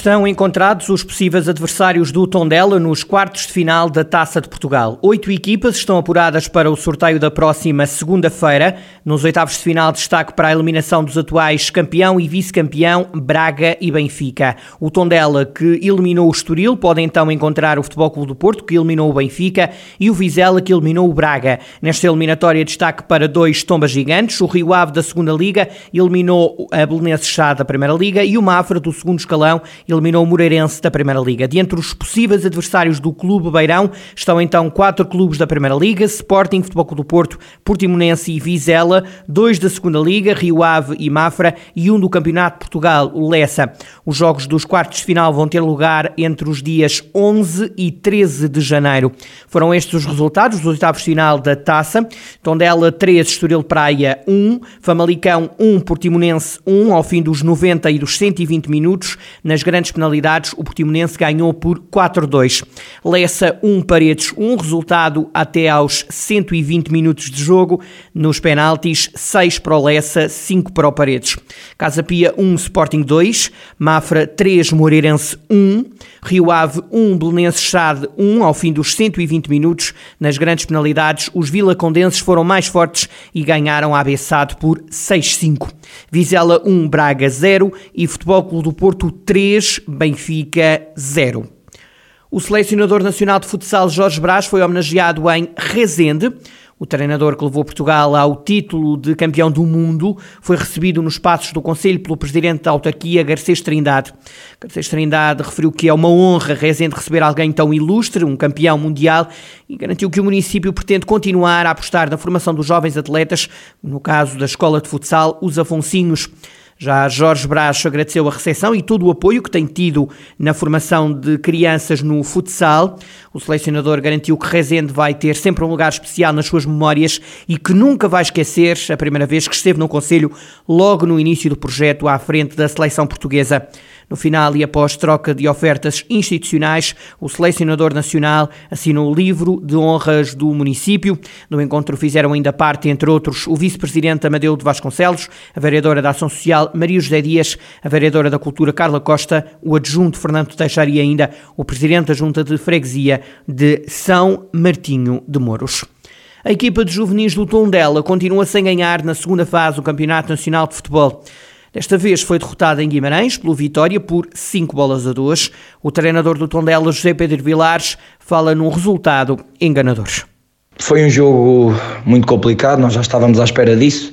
Estão encontrados os possíveis adversários do Tondela nos quartos de final da Taça de Portugal. Oito equipas estão apuradas para o sorteio da próxima segunda-feira. Nos oitavos de final, destaque para a eliminação dos atuais campeão e vice-campeão Braga e Benfica. O Tondela, que eliminou o Estoril, pode então encontrar o Futebol Clube do Porto, que eliminou o Benfica, e o Vizela, que eliminou o Braga. Nesta eliminatória, destaque para dois tombas gigantes. O Rio Ave da segunda Liga eliminou a Belenenses Chá da primeira Liga e o Mafra do segundo escalão eliminou o Moreirense da Primeira Liga. De entre os possíveis adversários do Clube Beirão estão então quatro clubes da Primeira Liga, Sporting, Futebol Clube do Porto, Portimonense e Vizela, dois da Segunda Liga, Rio Ave e Mafra e um do Campeonato de Portugal, o Lessa. Os jogos dos quartos de final vão ter lugar entre os dias 11 e 13 de janeiro. Foram estes os resultados dos oitavos de final da Taça. Tondela 3, Estoril Praia 1, Famalicão 1, Portimonense 1, ao fim dos 90 e dos 120 minutos. Nas grandes penalidades, o Portimonense ganhou por 4-2. Lessa 1, Paredes 1, resultado até aos 120 minutos de jogo. Nos penaltis, 6 para o Lessa, 5 para o Paredes. Casa Pia 1, Sporting 2, Mafra 3, Moreirense 1, Rio Ave 1, Belenenses Chade 1, ao fim dos 120 minutos. Nas grandes penalidades, os vilacondenses foram mais fortes e ganharam a Abessado por 6-5. Vizela 1, Braga 0 e Futebol Clube do Porto 3, Benfica 0. O selecionador nacional de futsal Jorge Brás foi homenageado em Rezende. O treinador que levou Portugal ao título de campeão do mundo foi recebido nos passos do Conselho pelo presidente da autarquia, Garcês Trindade. Garcês Trindade referiu que é uma honra Rezende receber alguém tão ilustre, um campeão mundial, e garantiu que o município pretende continuar a apostar na formação dos jovens atletas, no caso da Escola de Futsal Os Afonsinhos. Já Jorge Brás agradeceu a recepção e todo o apoio que tem tido na formação de crianças no futsal. O selecionador garantiu que Rezende vai ter sempre um lugar especial nas suas memórias e que nunca vai esquecer a primeira vez que esteve no Conselho, logo no início do projeto à frente da seleção portuguesa. No final e após troca de ofertas institucionais, o selecionador nacional assinou o livro de honras do município. No encontro fizeram ainda parte, entre outros, o vice-presidente Amadeu de Vasconcelos, a vereadora da Ação Social Maria José Dias, a vereadora da Cultura Carla Costa, o adjunto Fernando Teixeira e ainda o presidente da Junta de Freguesia de São Martinho de Mouros. A equipa de juvenis do Tondela continua sem ganhar na segunda fase do Campeonato Nacional de Futebol. Desta vez foi derrotada em Guimarães pelo Vitória por 5 bolas a 2. O treinador do Tondela, José Pedro Vilares, fala num resultado enganador. Foi um jogo muito complicado, nós já estávamos à espera disso.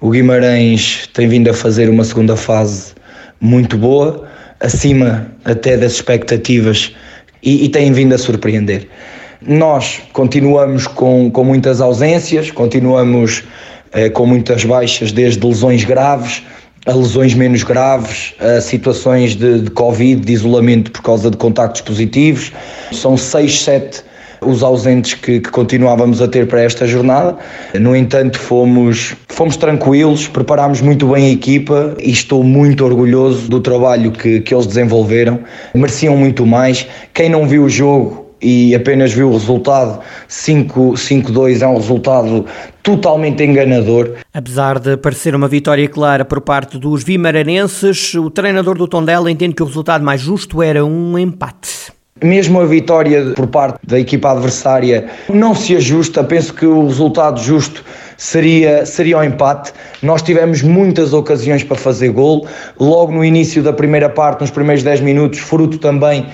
O Guimarães tem vindo a fazer uma segunda fase muito boa, acima até das expectativas e, e tem vindo a surpreender. Nós continuamos com, com muitas ausências, continuamos eh, com muitas baixas, desde lesões graves a lesões menos graves, a situações de, de Covid, de isolamento por causa de contactos positivos. São seis, sete os ausentes que, que, continuávamos a ter para esta jornada. No entanto, fomos, fomos tranquilos, preparámos muito bem a equipa e estou muito orgulhoso do trabalho que, que eles desenvolveram. Mereciam muito mais. Quem não viu o jogo e apenas viu o resultado 5-2 é um resultado totalmente enganador. Apesar de parecer uma vitória clara por parte dos vimaranenses, o treinador do Tondela entende que o resultado mais justo era um empate. Mesmo a vitória por parte da equipa adversária não se ajusta, penso que o resultado justo seria, seria o empate. Nós tivemos muitas ocasiões para fazer gol, logo no início da primeira parte, nos primeiros 10 minutos, fruto também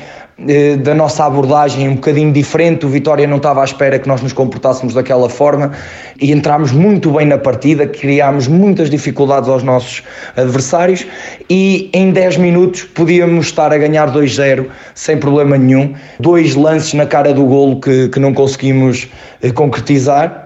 da nossa abordagem um bocadinho diferente. O Vitória não estava à espera que nós nos comportássemos daquela forma e entramos muito bem na partida, criámos muitas dificuldades aos nossos adversários e em 10 minutos podíamos estar a ganhar 2-0 sem problema nenhum. Dois lances na cara do golo que, que não conseguimos eh, concretizar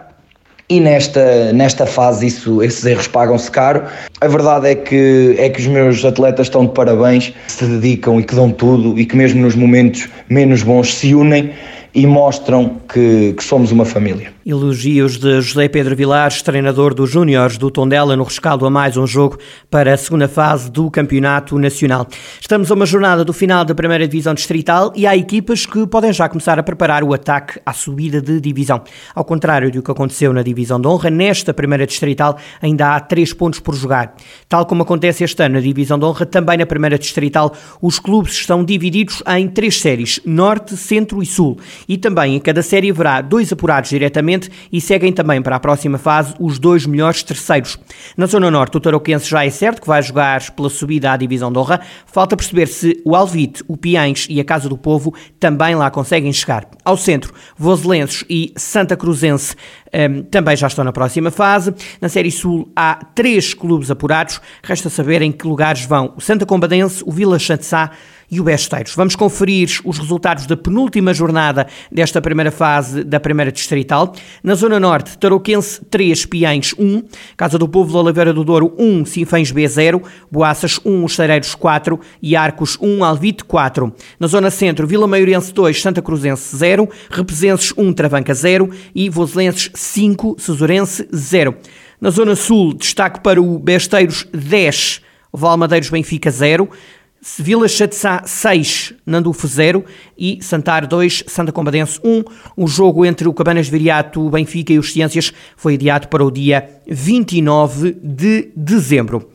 e nesta, nesta fase isso, esses erros pagam-se caro. A verdade é que, é que os meus atletas estão de parabéns, se dedicam e que dão tudo e que mesmo nos momentos menos bons se unem e mostram que, que, somos uma família. Elogios de José Pedro Vilares, treinador dos Júniores do Tondela, no rescaldo a mais um jogo para a segunda fase do Campeonato Nacional. Estamos a uma jornada do final da primeira divisão distrital e há equipas que podem já começar a preparar o ataque à subida de divisão. Ao contrário do que aconteceu na divisão de honra, nesta primeira distrital ainda há três pontos por jogar. Tal como acontece este ano na divisão de honra, também na primeira distrital os clubes estão divididos em três séries, Norte, Centro e Sul. E também em cada série haverá dois apurados diretamente e seguem também para a próxima fase os dois melhores terceiros. Na Zona Norte, o Tarouquense já é certo que vai jogar pela subida à Divisão de Honra. Falta perceber se o Alvite, o Piães e a Casa do Povo também lá conseguem chegar. Ao centro, Voselenses e Santa Cruzense um, também já estão na próxima fase. Na Série Sul há três clubes apurados. Resta saber em que lugares vão o Santa Combadense, o Vila Chantzá e o Besteiros. Vamos conferir os resultados da penúltima jornada desta primeira fase da primeira distrital. Na Zona Norte, Tarouquense 3, Piães 1, Casa do Povo de Oliveira do Douro 1, Sinfãs B 0, Boaças 1, Os Cereiros 4 e Arcos 1, Alvite 4. Na Zona Centro, Vila Maiorense 2, Santa Cruzense 0, Represenses 1, Travanca 0 e Voselenses 5, Cesurense 0. Na Zona Sul, destaque para o Besteiros 10, Valmadeiros Benfica 0, Vila Chatzá 6, Nandufo 0 e Santar 2, Santa Combadense 1. O jogo entre o Cabanas Viriato, o Benfica e os Ciências foi adiado para o dia 29 de dezembro.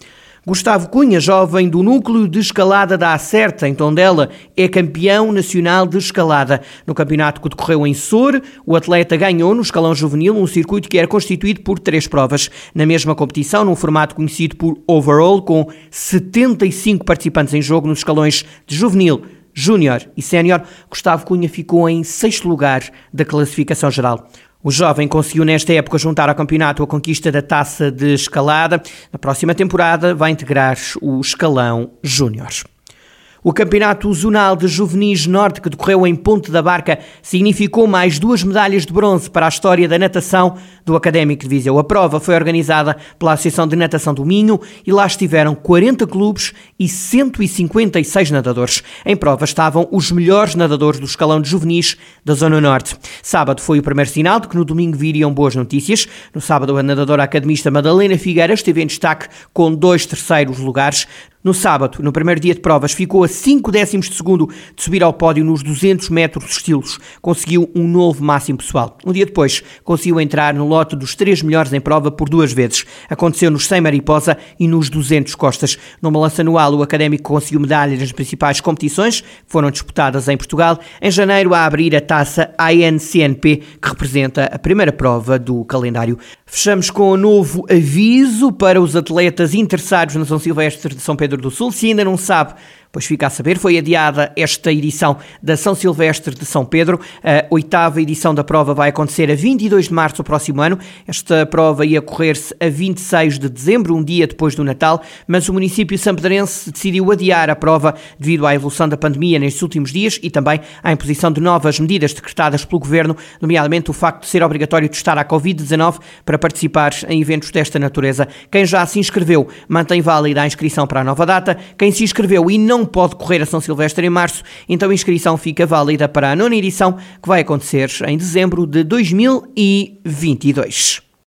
Gustavo Cunha, jovem do núcleo de escalada da Acerta, em Tondela, é campeão nacional de escalada. No campeonato que decorreu em Sor, o atleta ganhou no escalão juvenil um circuito que era constituído por três provas. Na mesma competição, num formato conhecido por Overall, com 75 participantes em jogo nos escalões de juvenil, júnior e sénior, Gustavo Cunha ficou em sexto lugar da classificação geral. O jovem conseguiu nesta época juntar ao campeonato a conquista da taça de escalada. Na próxima temporada vai integrar o escalão júnior. O Campeonato Zonal de Juvenis Norte, que decorreu em Ponte da Barca, significou mais duas medalhas de bronze para a história da natação do Académico de Viseu. A prova foi organizada pela Associação de Natação do Minho e lá estiveram 40 clubes e 156 nadadores. Em prova estavam os melhores nadadores do escalão de juvenis da Zona Norte. Sábado foi o primeiro sinal de que no domingo viriam boas notícias. No sábado, a nadadora academista Madalena Figueira esteve em destaque com dois terceiros lugares. No sábado, no primeiro dia de provas, ficou a 5 décimos de segundo de subir ao pódio nos 200 metros estilos. Conseguiu um novo máximo pessoal. Um dia depois, conseguiu entrar no lote dos três melhores em prova por duas vezes. Aconteceu nos 100 mariposa e nos 200 costas. No balanço anual, o académico conseguiu medalhas nas principais competições que foram disputadas em Portugal. Em janeiro, a abrir a taça ANCNP, que representa a primeira prova do calendário. Fechamos com um novo aviso para os atletas interessados na São Silvestre de São Pedro do Sul. Se ainda não sabe, Pois fica a saber, foi adiada esta edição da São Silvestre de São Pedro. A oitava edição da prova vai acontecer a 22 de março do próximo ano. Esta prova ia correr-se a 26 de dezembro, um dia depois do Natal, mas o município sampedrense decidiu adiar a prova devido à evolução da pandemia nestes últimos dias e também à imposição de novas medidas decretadas pelo governo, nomeadamente o facto de ser obrigatório testar a Covid-19 para participar em eventos desta natureza. Quem já se inscreveu mantém válida a inscrição para a nova data. Quem se inscreveu e não pode correr a São Silvestre em março, então a inscrição fica válida para a nona edição, que vai acontecer em dezembro de 2022.